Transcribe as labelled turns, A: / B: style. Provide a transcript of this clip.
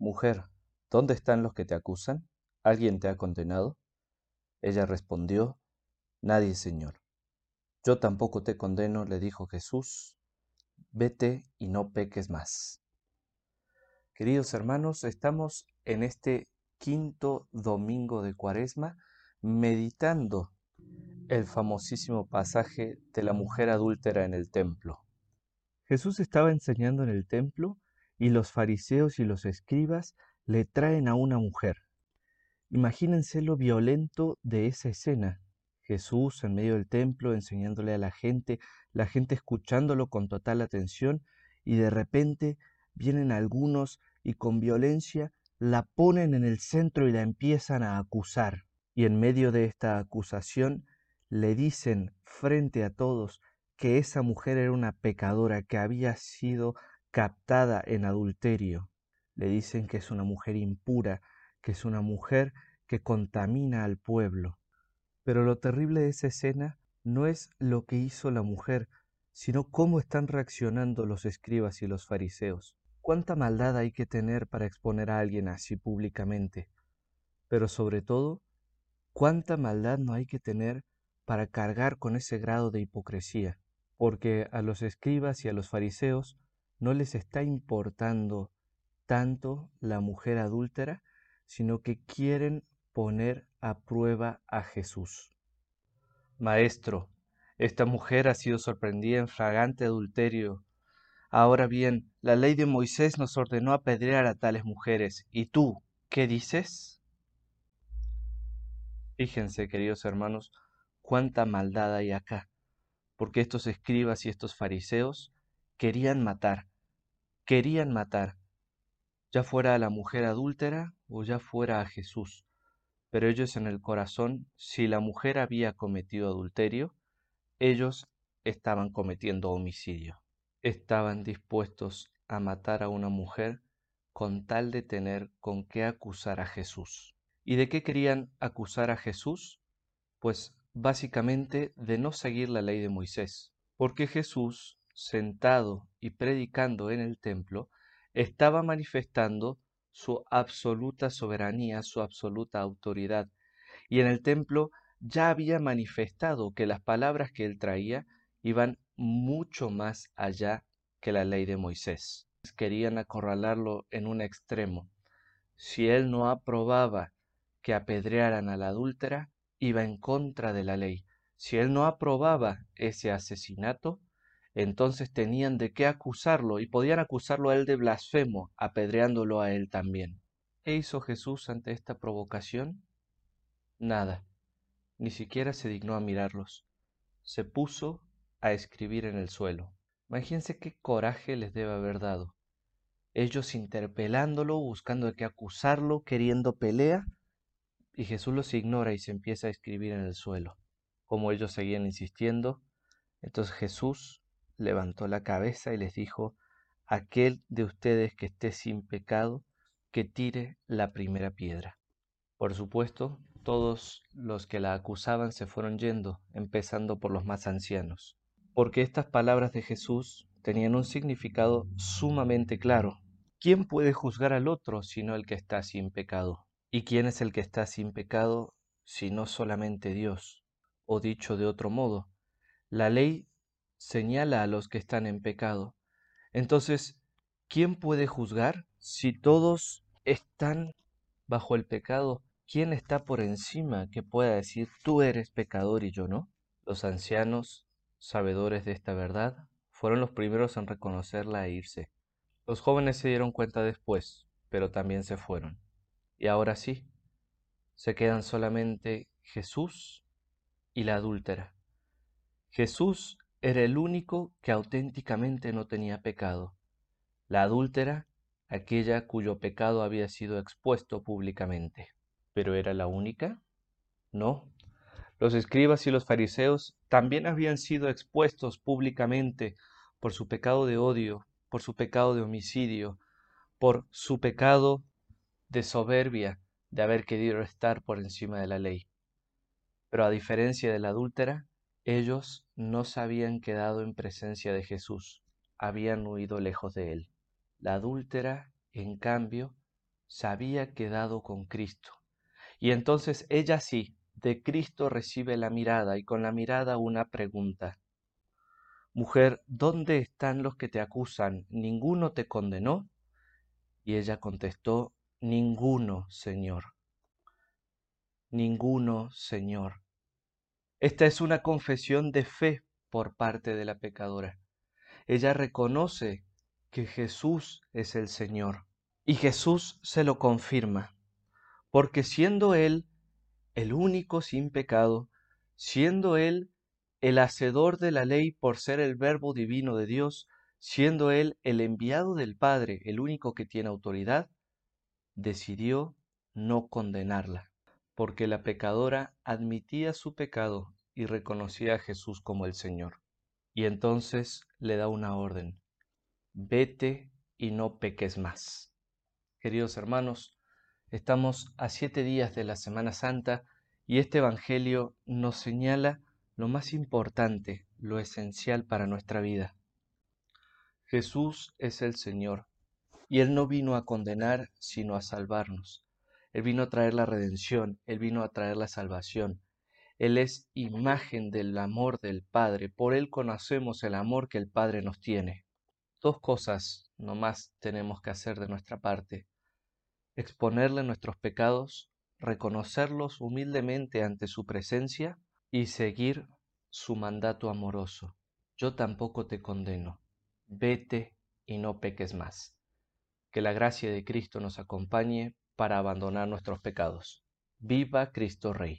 A: Mujer, ¿dónde están los que te acusan? ¿Alguien te ha condenado? Ella respondió, Nadie, Señor. Yo tampoco te condeno, le dijo Jesús, vete y no peques más. Queridos hermanos, estamos en este quinto domingo de Cuaresma meditando el famosísimo pasaje de la mujer adúltera en el templo. Jesús estaba enseñando en el templo y los fariseos y los escribas le traen a una mujer. Imagínense lo violento de esa escena. Jesús en medio del templo enseñándole a la gente, la gente escuchándolo con total atención y de repente vienen algunos y con violencia la ponen en el centro y la empiezan a acusar. Y en medio de esta acusación le dicen frente a todos que esa mujer era una pecadora que había sido captada en adulterio. Le dicen que es una mujer impura, que es una mujer que contamina al pueblo. Pero lo terrible de esa escena no es lo que hizo la mujer, sino cómo están reaccionando los escribas y los fariseos. ¿Cuánta maldad hay que tener para exponer a alguien así públicamente? Pero sobre todo, ¿cuánta maldad no hay que tener para cargar con ese grado de hipocresía? Porque a los escribas y a los fariseos no les está importando tanto la mujer adúltera, sino que quieren poner a prueba a Jesús. Maestro, esta mujer ha sido sorprendida en fragante adulterio. Ahora bien, la ley de Moisés nos ordenó apedrear a tales mujeres. ¿Y tú, qué dices? Fíjense, queridos hermanos, cuánta maldad hay acá, porque estos escribas y estos fariseos querían matar, querían matar, ya fuera a la mujer adúltera o ya fuera a Jesús. Pero ellos en el corazón, si la mujer había cometido adulterio, ellos estaban cometiendo homicidio. Estaban dispuestos a matar a una mujer con tal de tener con qué acusar a Jesús. ¿Y de qué querían acusar a Jesús? Pues básicamente de no seguir la ley de Moisés, porque Jesús, sentado y predicando en el templo, estaba manifestando su absoluta soberanía, su absoluta autoridad. Y en el templo ya había manifestado que las palabras que él traía iban mucho más allá que la ley de Moisés. Querían acorralarlo en un extremo. Si él no aprobaba que apedrearan a la adúltera, iba en contra de la ley. Si él no aprobaba ese asesinato, entonces tenían de qué acusarlo y podían acusarlo a él de blasfemo, apedreándolo a él también. ¿Qué hizo Jesús ante esta provocación? Nada, ni siquiera se dignó a mirarlos. Se puso a escribir en el suelo. Imagínense qué coraje les debe haber dado. Ellos interpelándolo, buscando de qué acusarlo, queriendo pelea, y Jesús los ignora y se empieza a escribir en el suelo. Como ellos seguían insistiendo, entonces Jesús levantó la cabeza y les dijo, aquel de ustedes que esté sin pecado, que tire la primera piedra. Por supuesto, todos los que la acusaban se fueron yendo, empezando por los más ancianos, porque estas palabras de Jesús tenían un significado sumamente claro. ¿Quién puede juzgar al otro sino el que está sin pecado? ¿Y quién es el que está sin pecado sino solamente Dios? O dicho de otro modo, la ley señala a los que están en pecado. Entonces, ¿quién puede juzgar si todos están bajo el pecado? ¿Quién está por encima que pueda decir tú eres pecador y yo no? Los ancianos, sabedores de esta verdad, fueron los primeros en reconocerla e irse. Los jóvenes se dieron cuenta después, pero también se fueron. Y ahora sí, se quedan solamente Jesús y la adúltera. Jesús era el único que auténticamente no tenía pecado. La adúltera, aquella cuyo pecado había sido expuesto públicamente. ¿Pero era la única? No. Los escribas y los fariseos también habían sido expuestos públicamente por su pecado de odio, por su pecado de homicidio, por su pecado de soberbia de haber querido estar por encima de la ley. Pero a diferencia de la adúltera, ellos no se habían quedado en presencia de Jesús, habían huido lejos de él. La adúltera, en cambio, se había quedado con Cristo. Y entonces ella sí, de Cristo recibe la mirada y con la mirada una pregunta. Mujer, ¿dónde están los que te acusan? ¿Ninguno te condenó? Y ella contestó, Ninguno, Señor. Ninguno, Señor. Esta es una confesión de fe por parte de la pecadora. Ella reconoce que Jesús es el Señor y Jesús se lo confirma, porque siendo Él el único sin pecado, siendo Él el hacedor de la ley por ser el verbo divino de Dios, siendo Él el enviado del Padre, el único que tiene autoridad, decidió no condenarla, porque la pecadora admitía su pecado y reconocía a Jesús como el Señor. Y entonces le da una orden, vete y no peques más. Queridos hermanos, estamos a siete días de la Semana Santa y este Evangelio nos señala lo más importante, lo esencial para nuestra vida. Jesús es el Señor, y Él no vino a condenar, sino a salvarnos. Él vino a traer la redención, Él vino a traer la salvación. Él es imagen del amor del Padre, por Él conocemos el amor que el Padre nos tiene. Dos cosas nomás tenemos que hacer de nuestra parte. Exponerle nuestros pecados, reconocerlos humildemente ante su presencia y seguir su mandato amoroso. Yo tampoco te condeno. Vete y no peques más. Que la gracia de Cristo nos acompañe para abandonar nuestros pecados. Viva Cristo Rey.